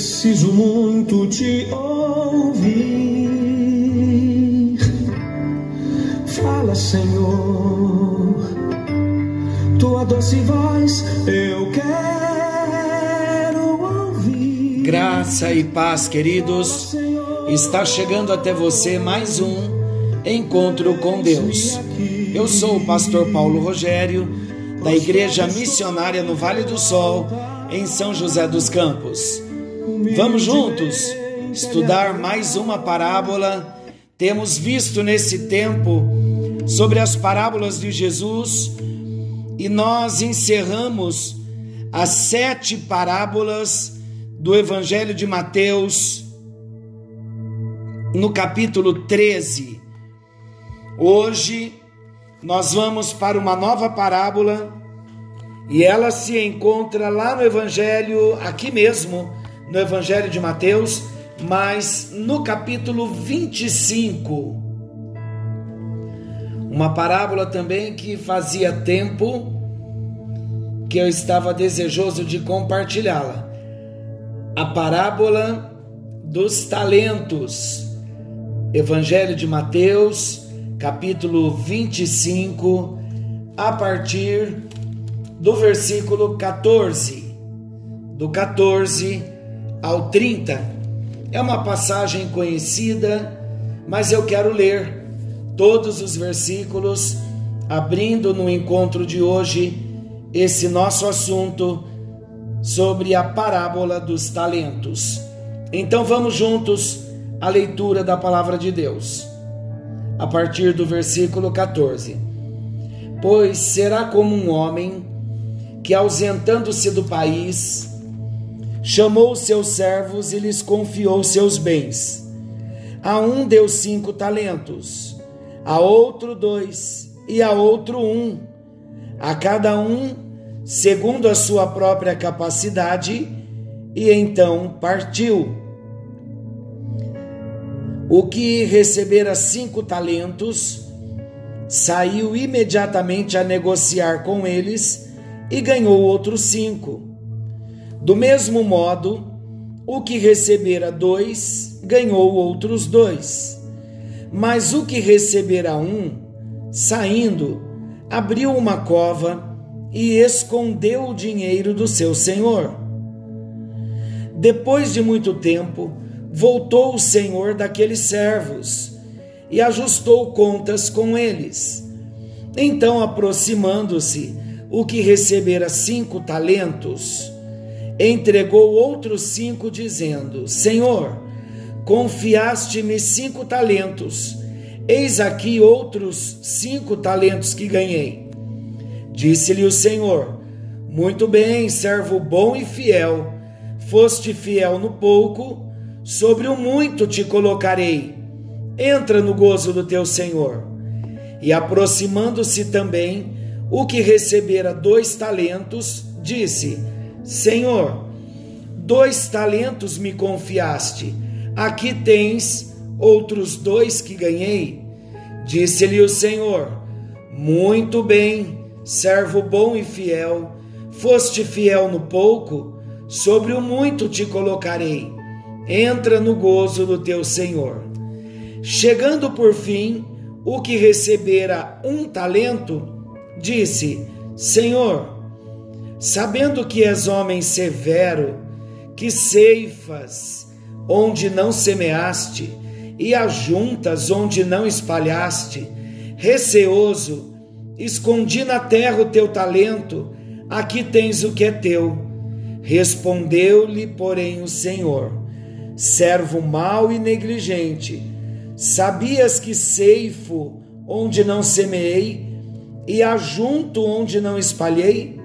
preciso muito te ouvir. Fala, Senhor, tua doce voz eu quero Graça e paz, queridos. Está chegando até você mais um encontro com Deus. Eu sou o pastor Paulo Rogério, da Igreja Missionária no Vale do Sol, em São José dos Campos. Vamos juntos estudar mais uma parábola. Temos visto nesse tempo sobre as parábolas de Jesus e nós encerramos as sete parábolas do Evangelho de Mateus, no capítulo 13. Hoje nós vamos para uma nova parábola e ela se encontra lá no Evangelho, aqui mesmo, no Evangelho de Mateus, mas no capítulo 25. Uma parábola também que fazia tempo que eu estava desejoso de compartilhá-la a parábola dos talentos. Evangelho de Mateus, capítulo 25, a partir do versículo 14. Do 14 ao 30. É uma passagem conhecida, mas eu quero ler todos os versículos, abrindo no encontro de hoje esse nosso assunto sobre a parábola dos talentos. Então vamos juntos à leitura da palavra de Deus, a partir do versículo 14. Pois será como um homem que, ausentando-se do país, chamou seus servos e lhes confiou seus bens. A um deu cinco talentos, a outro dois, e a outro um, a cada um segundo a sua própria capacidade, e então partiu. O que recebera cinco talentos saiu imediatamente a negociar com eles e ganhou outros cinco. Do mesmo modo, o que recebera dois ganhou outros dois. Mas o que recebera um, saindo, abriu uma cova e escondeu o dinheiro do seu senhor. Depois de muito tempo, voltou o senhor daqueles servos e ajustou contas com eles. Então, aproximando-se, o que recebera cinco talentos, entregou outros cinco, dizendo: Senhor, confiaste-me cinco talentos, eis aqui outros cinco talentos que ganhei. Disse-lhe o Senhor: Muito bem, servo bom e fiel. Foste fiel no pouco, sobre o muito te colocarei. Entra no gozo do teu Senhor. E aproximando-se também, o que recebera dois talentos, disse: Senhor, dois talentos me confiaste. Aqui tens outros dois que ganhei. Disse-lhe o Senhor: Muito bem servo bom e fiel, foste fiel no pouco, sobre o muito te colocarei. Entra no gozo do teu Senhor. Chegando por fim, o que recebera um talento, disse: Senhor, sabendo que és homem severo, que ceifas onde não semeaste e ajuntas onde não espalhaste, receoso, Escondi na terra o teu talento, aqui tens o que é teu. Respondeu-lhe, porém, o Senhor: Servo mau e negligente, sabias que ceifo onde não semeei e ajunto onde não espalhei?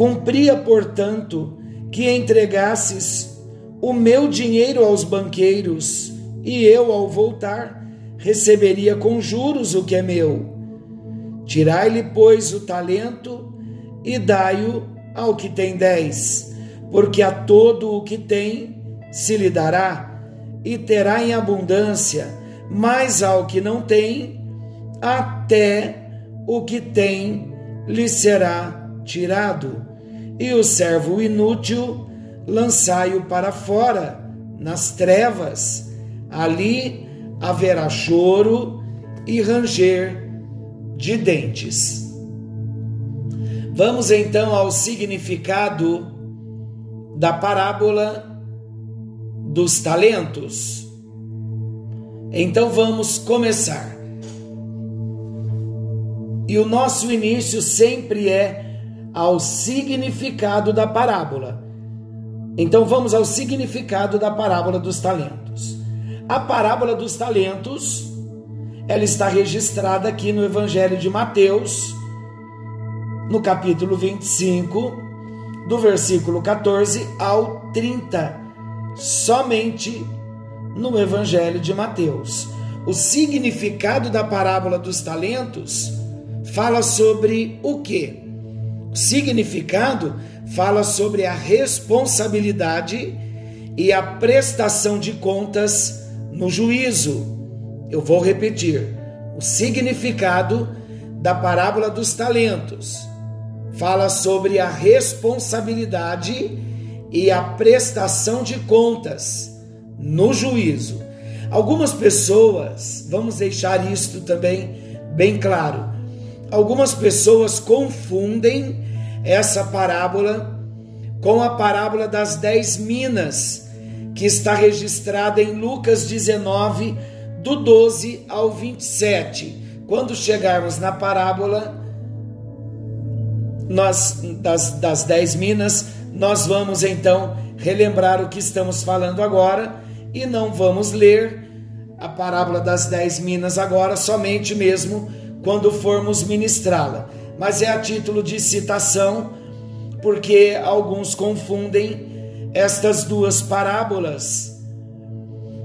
Cumpria, portanto, que entregasses o meu dinheiro aos banqueiros, e eu, ao voltar, receberia com juros o que é meu. Tirai-lhe, pois, o talento e dai-o ao que tem dez, porque a todo o que tem se lhe dará e terá em abundância, mas ao que não tem, até o que tem lhe será tirado. E o servo inútil lançai-o para fora, nas trevas. Ali haverá choro e ranger de dentes. Vamos então ao significado da parábola dos talentos. Então vamos começar. E o nosso início sempre é ao significado da parábola. Então vamos ao significado da parábola dos talentos. A parábola dos talentos, ela está registrada aqui no Evangelho de Mateus, no capítulo 25, do versículo 14 ao 30 somente no Evangelho de Mateus. O significado da parábola dos talentos fala sobre o que? Significado fala sobre a responsabilidade e a prestação de contas no juízo. Eu vou repetir. O significado da parábola dos talentos fala sobre a responsabilidade e a prestação de contas no juízo. Algumas pessoas, vamos deixar isto também bem claro, algumas pessoas confundem essa parábola com a parábola das dez minas, que está registrada em Lucas 19, do 12 ao 27. Quando chegarmos na parábola nós, das, das dez minas, nós vamos então relembrar o que estamos falando agora e não vamos ler a parábola das dez minas agora, somente mesmo quando formos ministrá-la. Mas é a título de citação, porque alguns confundem estas duas parábolas.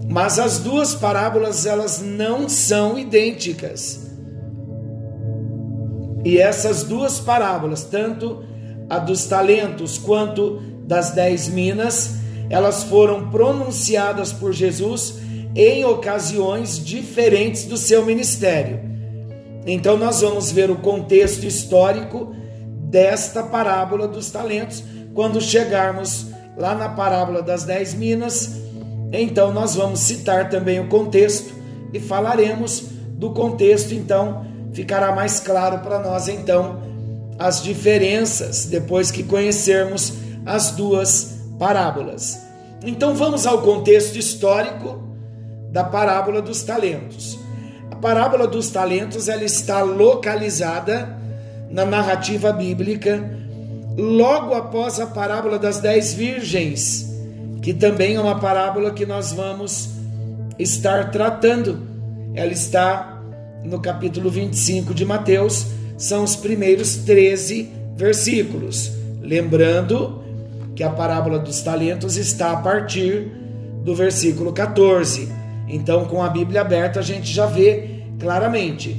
Mas as duas parábolas elas não são idênticas. E essas duas parábolas, tanto a dos talentos quanto das dez minas, elas foram pronunciadas por Jesus em ocasiões diferentes do seu ministério. Então, nós vamos ver o contexto histórico desta parábola dos talentos quando chegarmos lá na parábola das dez minas. Então, nós vamos citar também o contexto e falaremos do contexto. Então, ficará mais claro para nós. Então, as diferenças depois que conhecermos as duas parábolas. Então vamos ao contexto histórico da parábola dos talentos. Parábola dos talentos ela está localizada na narrativa bíblica logo após a parábola das dez virgens, que também é uma parábola que nós vamos estar tratando. Ela está no capítulo 25 de Mateus, são os primeiros 13 versículos. Lembrando que a parábola dos talentos está a partir do versículo 14. Então, com a Bíblia aberta, a gente já vê claramente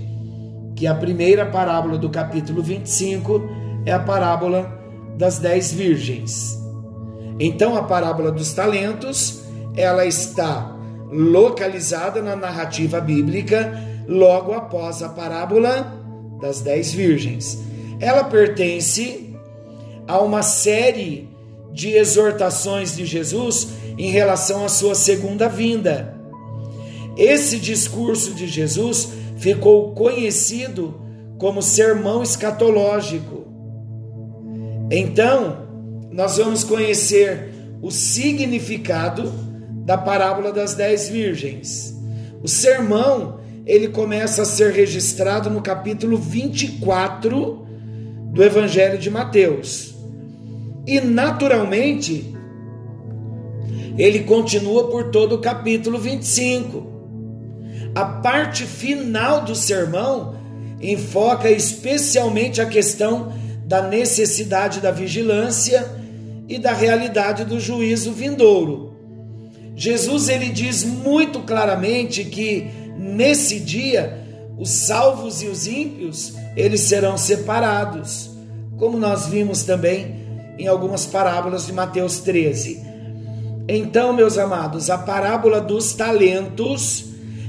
que a primeira parábola do capítulo 25 é a parábola das dez virgens. Então, a parábola dos talentos, ela está localizada na narrativa bíblica logo após a parábola das dez virgens. Ela pertence a uma série de exortações de Jesus em relação à sua segunda vinda. Esse discurso de Jesus ficou conhecido como sermão escatológico. Então, nós vamos conhecer o significado da parábola das dez virgens. O sermão ele começa a ser registrado no capítulo 24 do Evangelho de Mateus. E naturalmente, ele continua por todo o capítulo 25. A parte final do sermão enfoca especialmente a questão da necessidade da vigilância e da realidade do juízo vindouro. Jesus ele diz muito claramente que nesse dia os salvos e os ímpios eles serão separados, como nós vimos também em algumas parábolas de Mateus 13. Então, meus amados, a parábola dos talentos,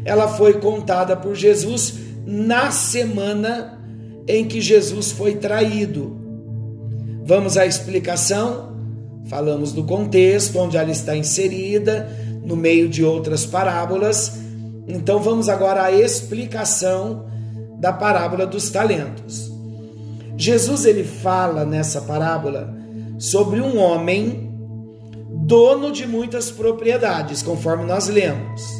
ela foi contada por Jesus na semana em que Jesus foi traído. Vamos à explicação? Falamos do contexto onde ela está inserida, no meio de outras parábolas. Então vamos agora à explicação da parábola dos talentos. Jesus ele fala nessa parábola sobre um homem dono de muitas propriedades, conforme nós lemos.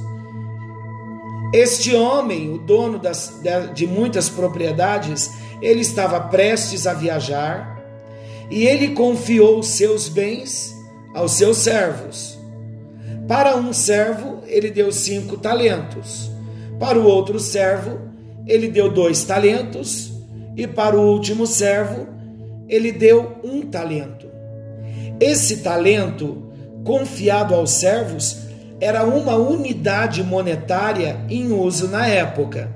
Este homem, o dono das, de muitas propriedades, ele estava prestes a viajar e ele confiou seus bens aos seus servos. Para um servo, ele deu cinco talentos. Para o outro servo, ele deu dois talentos. E para o último servo, ele deu um talento. Esse talento, confiado aos servos, era uma unidade monetária em uso na época.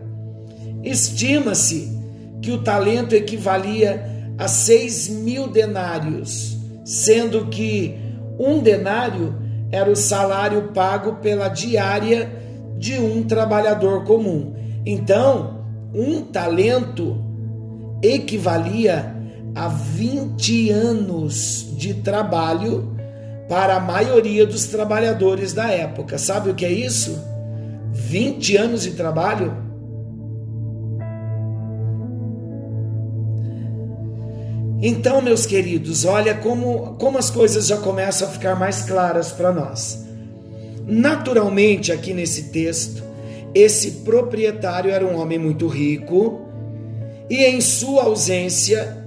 Estima-se que o talento equivalia a seis mil denários, sendo que um denário era o salário pago pela diária de um trabalhador comum. Então, um talento equivalia a 20 anos de trabalho para a maioria dos trabalhadores da época. Sabe o que é isso? 20 anos de trabalho Então, meus queridos, olha como, como as coisas já começam a ficar mais claras para nós. Naturalmente, aqui nesse texto, esse proprietário era um homem muito rico e, em sua ausência,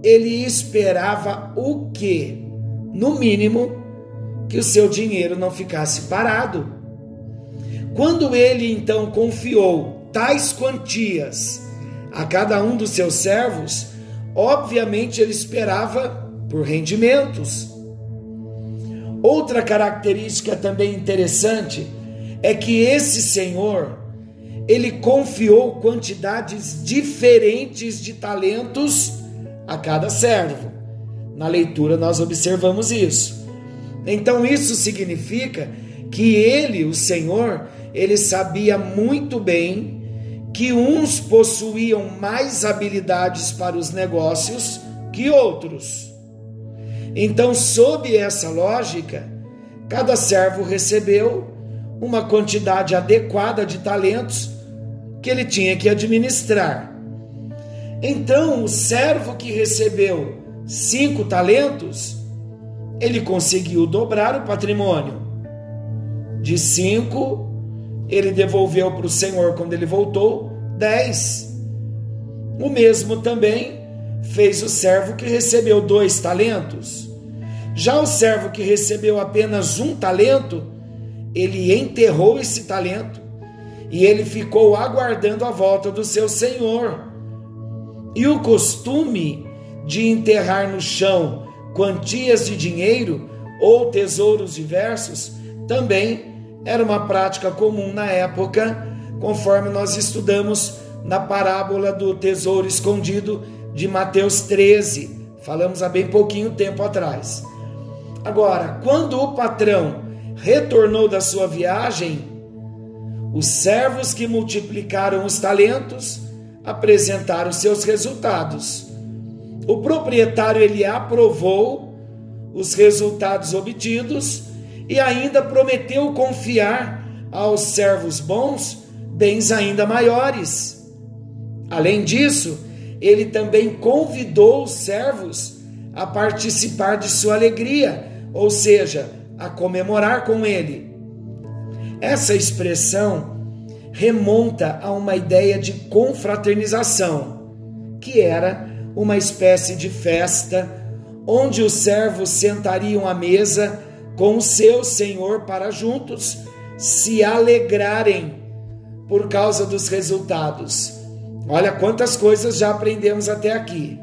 ele esperava o quê? No mínimo, que o seu dinheiro não ficasse parado. Quando ele então confiou tais quantias a cada um dos seus servos, Obviamente ele esperava por rendimentos. Outra característica também interessante é que esse senhor ele confiou quantidades diferentes de talentos a cada servo. Na leitura nós observamos isso. Então isso significa que ele, o Senhor, ele sabia muito bem que uns possuíam mais habilidades para os negócios que outros. Então, sob essa lógica, cada servo recebeu uma quantidade adequada de talentos que ele tinha que administrar. Então, o servo que recebeu cinco talentos, ele conseguiu dobrar o patrimônio. De cinco ele devolveu para o Senhor quando ele voltou dez. O mesmo também fez o servo que recebeu dois talentos. Já o servo que recebeu apenas um talento, ele enterrou esse talento e ele ficou aguardando a volta do seu senhor. E o costume de enterrar no chão quantias de dinheiro ou tesouros diversos também era uma prática comum na época, conforme nós estudamos na parábola do tesouro escondido de Mateus 13. Falamos há bem pouquinho tempo atrás. Agora, quando o patrão retornou da sua viagem, os servos que multiplicaram os talentos apresentaram seus resultados. O proprietário ele aprovou os resultados obtidos e ainda prometeu confiar aos servos bons bens ainda maiores. Além disso, ele também convidou os servos a participar de sua alegria, ou seja, a comemorar com ele. Essa expressão remonta a uma ideia de confraternização, que era uma espécie de festa onde os servos sentariam à mesa com o seu Senhor para juntos se alegrarem por causa dos resultados. Olha quantas coisas já aprendemos até aqui.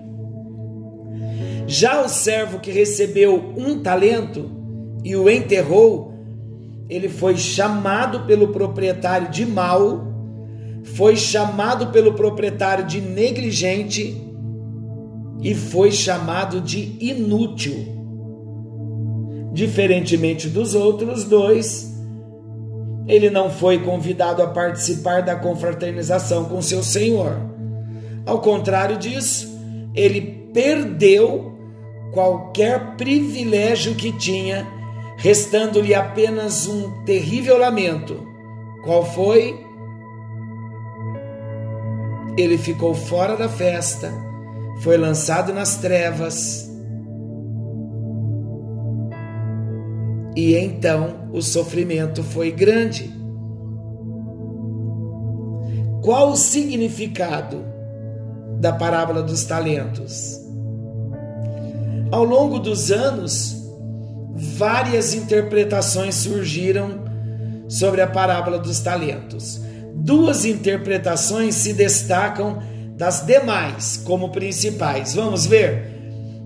Já o servo que recebeu um talento e o enterrou, ele foi chamado pelo proprietário de mal, foi chamado pelo proprietário de negligente e foi chamado de inútil. Diferentemente dos outros dois, ele não foi convidado a participar da confraternização com seu senhor. Ao contrário disso, ele perdeu qualquer privilégio que tinha, restando-lhe apenas um terrível lamento. Qual foi? Ele ficou fora da festa, foi lançado nas trevas. E então o sofrimento foi grande. Qual o significado da parábola dos talentos? Ao longo dos anos, várias interpretações surgiram sobre a parábola dos talentos. Duas interpretações se destacam das demais como principais. Vamos ver?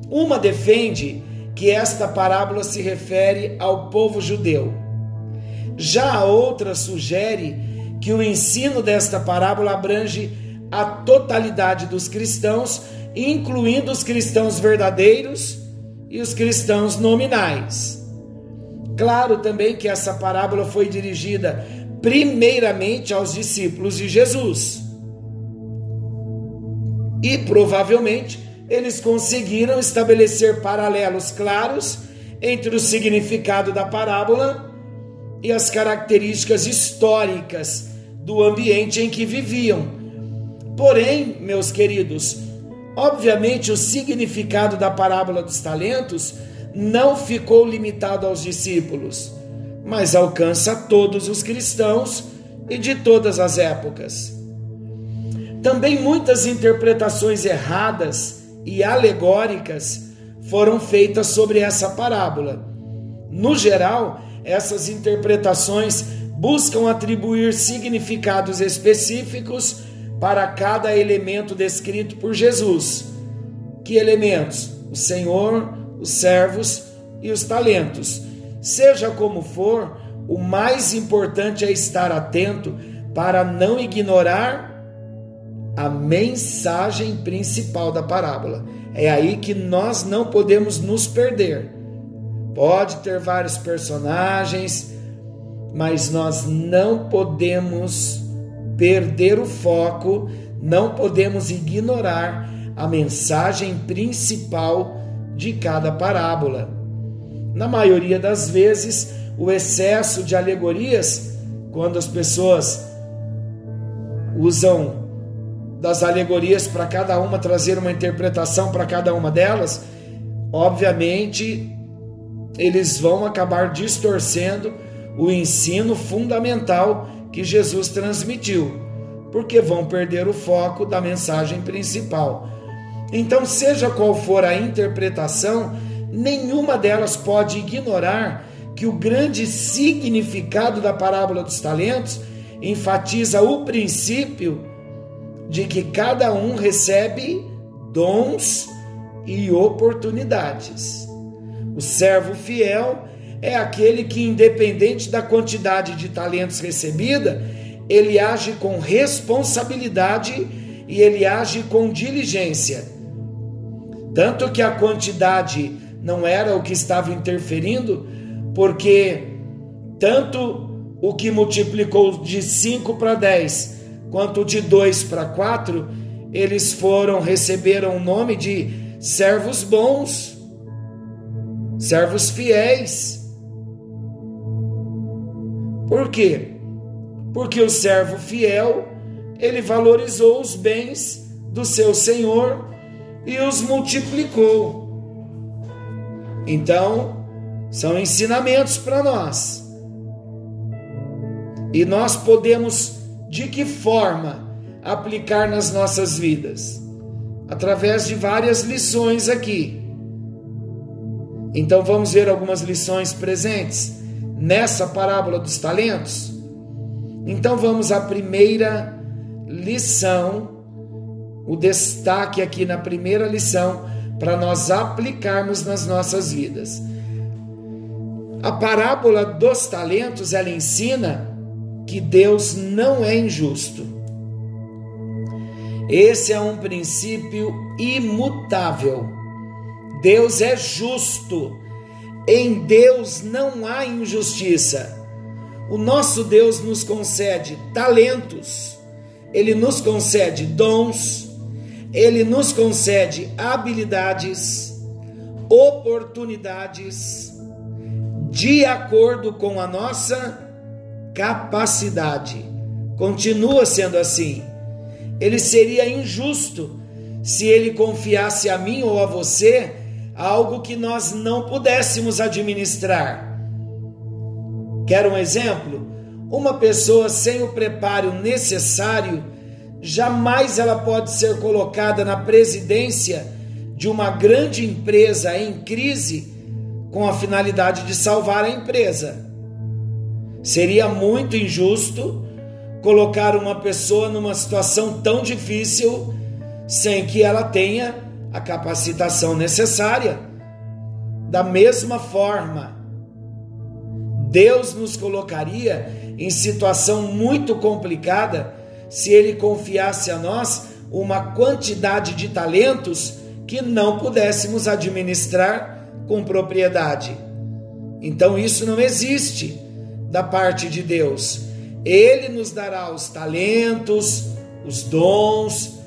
Uma defende que esta parábola se refere ao povo judeu. Já a outra sugere que o ensino desta parábola abrange a totalidade dos cristãos, incluindo os cristãos verdadeiros e os cristãos nominais. Claro também que essa parábola foi dirigida primeiramente aos discípulos de Jesus. E provavelmente eles conseguiram estabelecer paralelos claros entre o significado da parábola e as características históricas do ambiente em que viviam. Porém, meus queridos, obviamente o significado da parábola dos talentos não ficou limitado aos discípulos, mas alcança todos os cristãos e de todas as épocas. Também muitas interpretações erradas e alegóricas foram feitas sobre essa parábola. No geral, essas interpretações buscam atribuir significados específicos para cada elemento descrito por Jesus. Que elementos? O Senhor, os servos e os talentos. Seja como for, o mais importante é estar atento para não ignorar a mensagem principal da parábola. É aí que nós não podemos nos perder. Pode ter vários personagens, mas nós não podemos perder o foco, não podemos ignorar a mensagem principal de cada parábola. Na maioria das vezes, o excesso de alegorias, quando as pessoas usam das alegorias para cada uma trazer uma interpretação para cada uma delas, obviamente eles vão acabar distorcendo o ensino fundamental que Jesus transmitiu, porque vão perder o foco da mensagem principal. Então, seja qual for a interpretação, nenhuma delas pode ignorar que o grande significado da parábola dos talentos enfatiza o princípio de que cada um recebe dons e oportunidades. O servo fiel é aquele que, independente da quantidade de talentos recebida, ele age com responsabilidade e ele age com diligência. Tanto que a quantidade não era o que estava interferindo, porque tanto o que multiplicou de 5 para 10 quanto de dois para quatro, eles foram, receberam o nome de servos bons, servos fiéis. Por quê? Porque o servo fiel, ele valorizou os bens do seu senhor e os multiplicou. Então, são ensinamentos para nós. E nós podemos de que forma aplicar nas nossas vidas? Através de várias lições aqui. Então vamos ver algumas lições presentes nessa parábola dos talentos? Então vamos à primeira lição, o destaque aqui na primeira lição para nós aplicarmos nas nossas vidas. A parábola dos talentos, ela ensina que Deus não é injusto. Esse é um princípio imutável. Deus é justo Em Deus não há injustiça. O nosso Deus nos concede talentos, ele nos concede dons, ele nos concede habilidades, oportunidades de acordo com a nossa capacidade. Continua sendo assim. Ele seria injusto se ele confiasse a mim ou a você algo que nós não pudéssemos administrar. Quer um exemplo? Uma pessoa sem o preparo necessário, jamais ela pode ser colocada na presidência de uma grande empresa em crise com a finalidade de salvar a empresa. Seria muito injusto colocar uma pessoa numa situação tão difícil sem que ela tenha a capacitação necessária. Da mesma forma, Deus nos colocaria em situação muito complicada se Ele confiasse a nós uma quantidade de talentos que não pudéssemos administrar com propriedade. Então isso não existe da parte de Deus. Ele nos dará os talentos, os dons,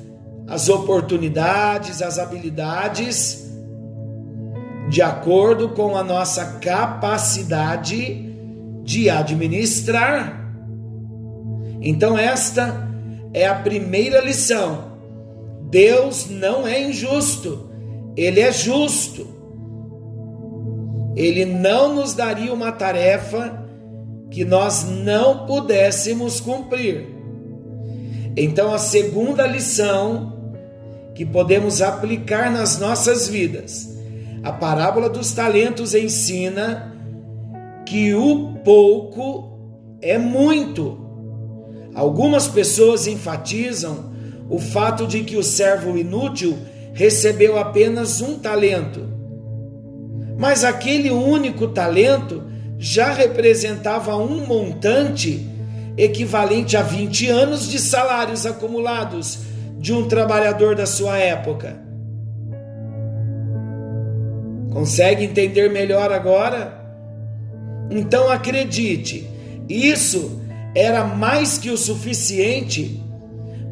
as oportunidades, as habilidades, de acordo com a nossa capacidade de administrar. Então, esta é a primeira lição. Deus não é injusto, Ele é justo. Ele não nos daria uma tarefa que nós não pudéssemos cumprir. Então, a segunda lição que podemos aplicar nas nossas vidas, a parábola dos talentos ensina que o pouco é muito. Algumas pessoas enfatizam o fato de que o servo inútil recebeu apenas um talento. Mas aquele único talento já representava um montante equivalente a 20 anos de salários acumulados de um trabalhador da sua época. Consegue entender melhor agora? Então acredite, isso era mais que o suficiente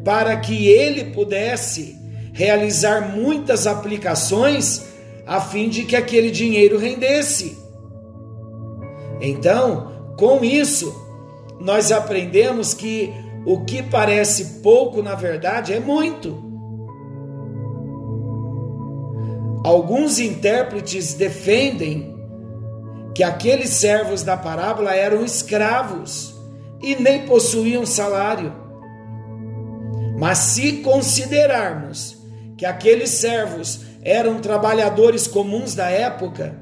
para que ele pudesse realizar muitas aplicações a fim de que aquele dinheiro rendesse. Então, com isso, nós aprendemos que o que parece pouco, na verdade, é muito. Alguns intérpretes defendem que aqueles servos da parábola eram escravos e nem possuíam salário. Mas se considerarmos que aqueles servos eram trabalhadores comuns da época,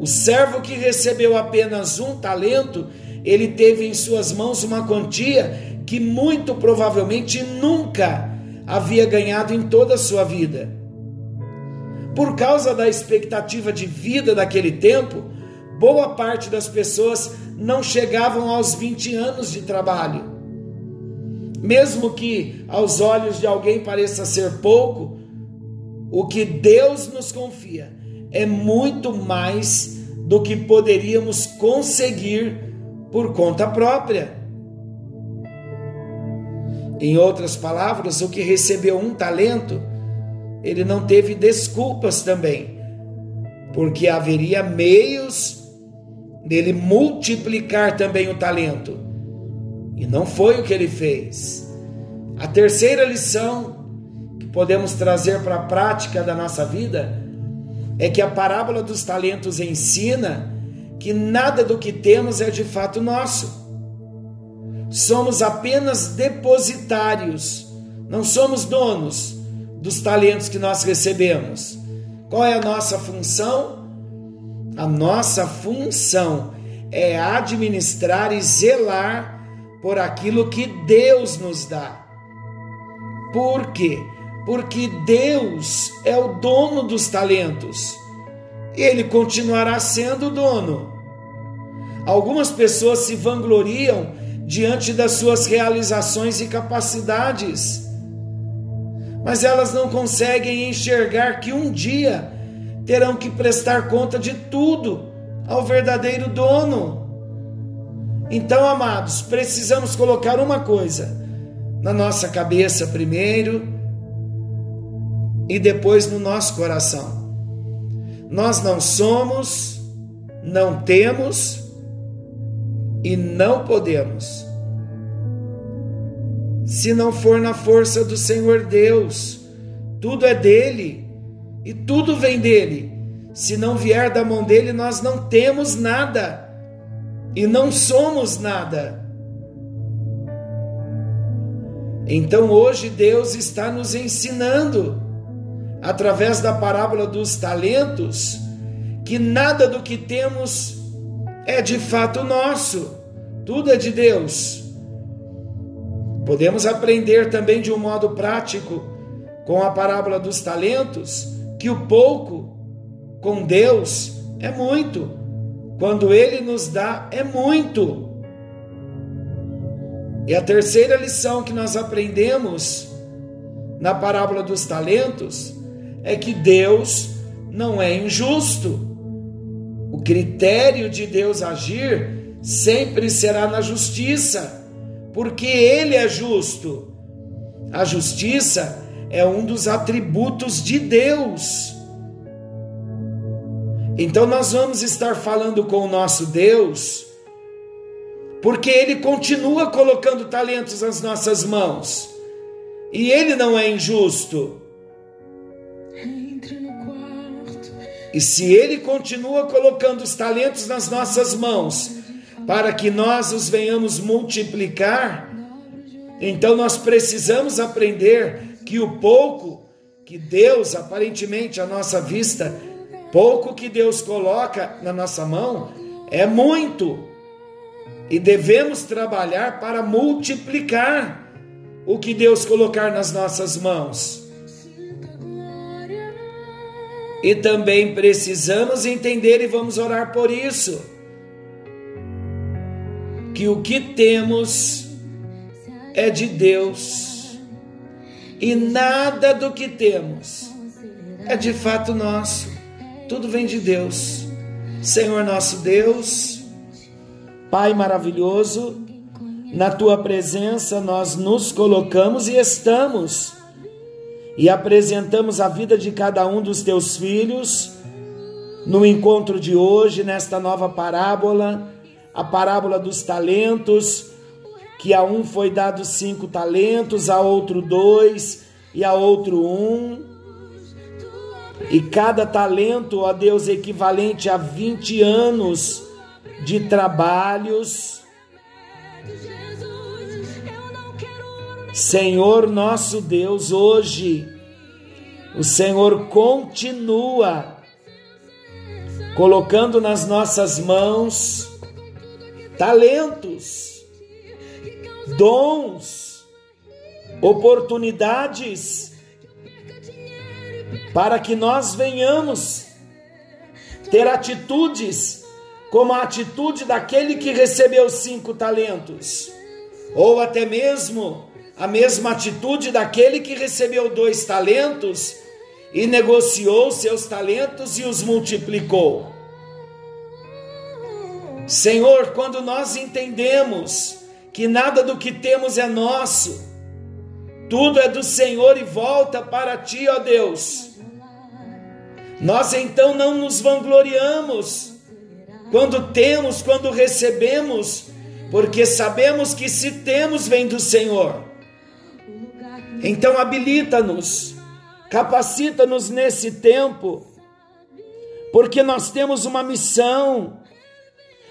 o servo que recebeu apenas um talento, ele teve em suas mãos uma quantia que muito provavelmente nunca havia ganhado em toda a sua vida. Por causa da expectativa de vida daquele tempo, boa parte das pessoas não chegavam aos 20 anos de trabalho. Mesmo que aos olhos de alguém pareça ser pouco, o que Deus nos confia é muito mais do que poderíamos conseguir por conta própria. Em outras palavras, o que recebeu um talento, ele não teve desculpas também, porque haveria meios dele multiplicar também o talento. E não foi o que ele fez. A terceira lição que podemos trazer para a prática da nossa vida é que a parábola dos talentos ensina que nada do que temos é de fato nosso. Somos apenas depositários, não somos donos dos talentos que nós recebemos. Qual é a nossa função? A nossa função é administrar e zelar por aquilo que Deus nos dá. Por quê? Porque Deus é o dono dos talentos ele continuará sendo o dono. Algumas pessoas se vangloriam diante das suas realizações e capacidades, mas elas não conseguem enxergar que um dia terão que prestar conta de tudo ao verdadeiro dono. Então, amados, precisamos colocar uma coisa na nossa cabeça primeiro e depois no nosso coração. Nós não somos, não temos e não podemos. Se não for na força do Senhor Deus, tudo é dele e tudo vem dele. Se não vier da mão dele, nós não temos nada e não somos nada. Então hoje Deus está nos ensinando, através da parábola dos talentos, que nada do que temos é de fato nosso, tudo é de Deus. Podemos aprender também de um modo prático, com a parábola dos talentos, que o pouco com Deus é muito, quando Ele nos dá é muito. E a terceira lição que nós aprendemos na parábola dos talentos é que Deus não é injusto. O critério de Deus agir sempre será na justiça, porque Ele é justo. A justiça é um dos atributos de Deus. Então nós vamos estar falando com o nosso Deus porque Ele continua colocando talentos nas nossas mãos e Ele não é injusto. E se Ele continua colocando os talentos nas nossas mãos para que nós os venhamos multiplicar, então nós precisamos aprender que o pouco que Deus, aparentemente à nossa vista, pouco que Deus coloca na nossa mão, é muito e devemos trabalhar para multiplicar o que Deus colocar nas nossas mãos. E também precisamos entender e vamos orar por isso. Que o que temos é de Deus e nada do que temos é de fato nosso, tudo vem de Deus. Senhor nosso Deus, Pai maravilhoso, na tua presença nós nos colocamos e estamos e apresentamos a vida de cada um dos teus filhos no encontro de hoje, nesta nova parábola, a parábola dos talentos, que a um foi dado cinco talentos, a outro dois e a outro um. E cada talento, ó Deus, equivalente a 20 anos de trabalhos. Senhor nosso Deus, hoje o Senhor continua colocando nas nossas mãos talentos, dons, oportunidades para que nós venhamos ter atitudes como a atitude daquele que recebeu cinco talentos, ou até mesmo a mesma atitude daquele que recebeu dois talentos e negociou seus talentos e os multiplicou. Senhor, quando nós entendemos que nada do que temos é nosso, tudo é do Senhor e volta para ti, ó Deus. Nós então não nos vangloriamos quando temos, quando recebemos, porque sabemos que se temos vem do Senhor. Então habilita-nos, capacita-nos nesse tempo, porque nós temos uma missão.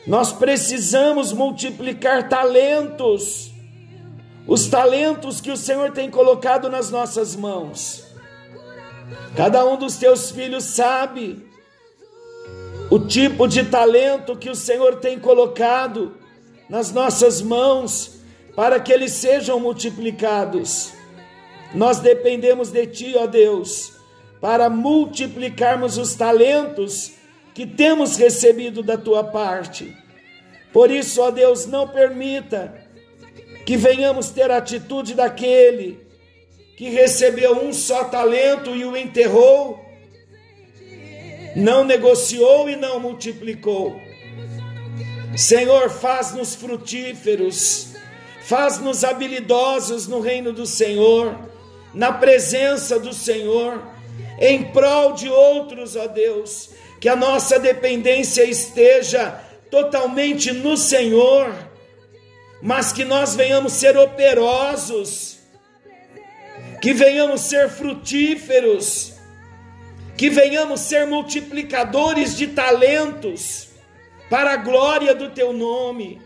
Nós precisamos multiplicar talentos, os talentos que o Senhor tem colocado nas nossas mãos. Cada um dos teus filhos sabe o tipo de talento que o Senhor tem colocado nas nossas mãos para que eles sejam multiplicados. Nós dependemos de Ti, ó Deus, para multiplicarmos os talentos que temos recebido da Tua parte. Por isso, ó Deus, não permita que venhamos ter a atitude daquele que recebeu um só talento e o enterrou não negociou e não multiplicou. Senhor, faz-nos frutíferos, faz-nos habilidosos no reino do Senhor, na presença do Senhor, em prol de outros, ó Deus, que a nossa dependência esteja totalmente no Senhor, mas que nós venhamos ser operosos, que venhamos ser frutíferos, que venhamos ser multiplicadores de talentos para a glória do teu nome.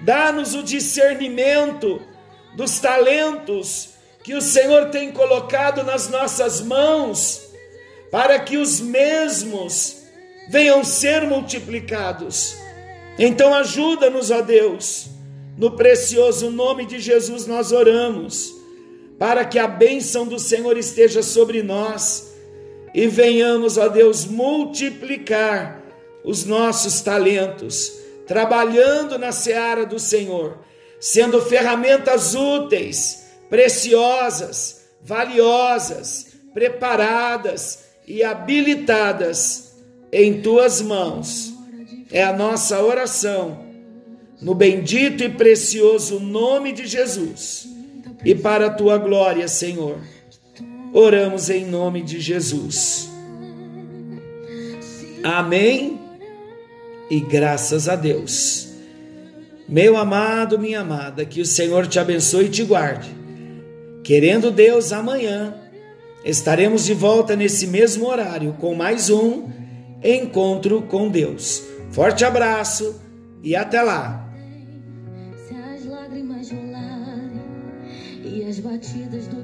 Dá-nos o discernimento dos talentos que o Senhor tem colocado nas nossas mãos, para que os mesmos venham ser multiplicados. Então ajuda-nos, ó Deus. No precioso nome de Jesus nós oramos, para que a bênção do Senhor esteja sobre nós e venhamos, ó Deus, multiplicar os nossos talentos, trabalhando na seara do Senhor, sendo ferramentas úteis, preciosas, valiosas, preparadas e habilitadas em tuas mãos. É a nossa oração, no bendito e precioso nome de Jesus, e para a tua glória, Senhor. Oramos em nome de Jesus. Amém e graças a Deus. Meu amado, minha amada, que o Senhor te abençoe e te guarde. Querendo Deus, amanhã estaremos de volta nesse mesmo horário com mais um encontro com Deus. Forte abraço e até lá. Se as lágrimas rolarem e as batidas do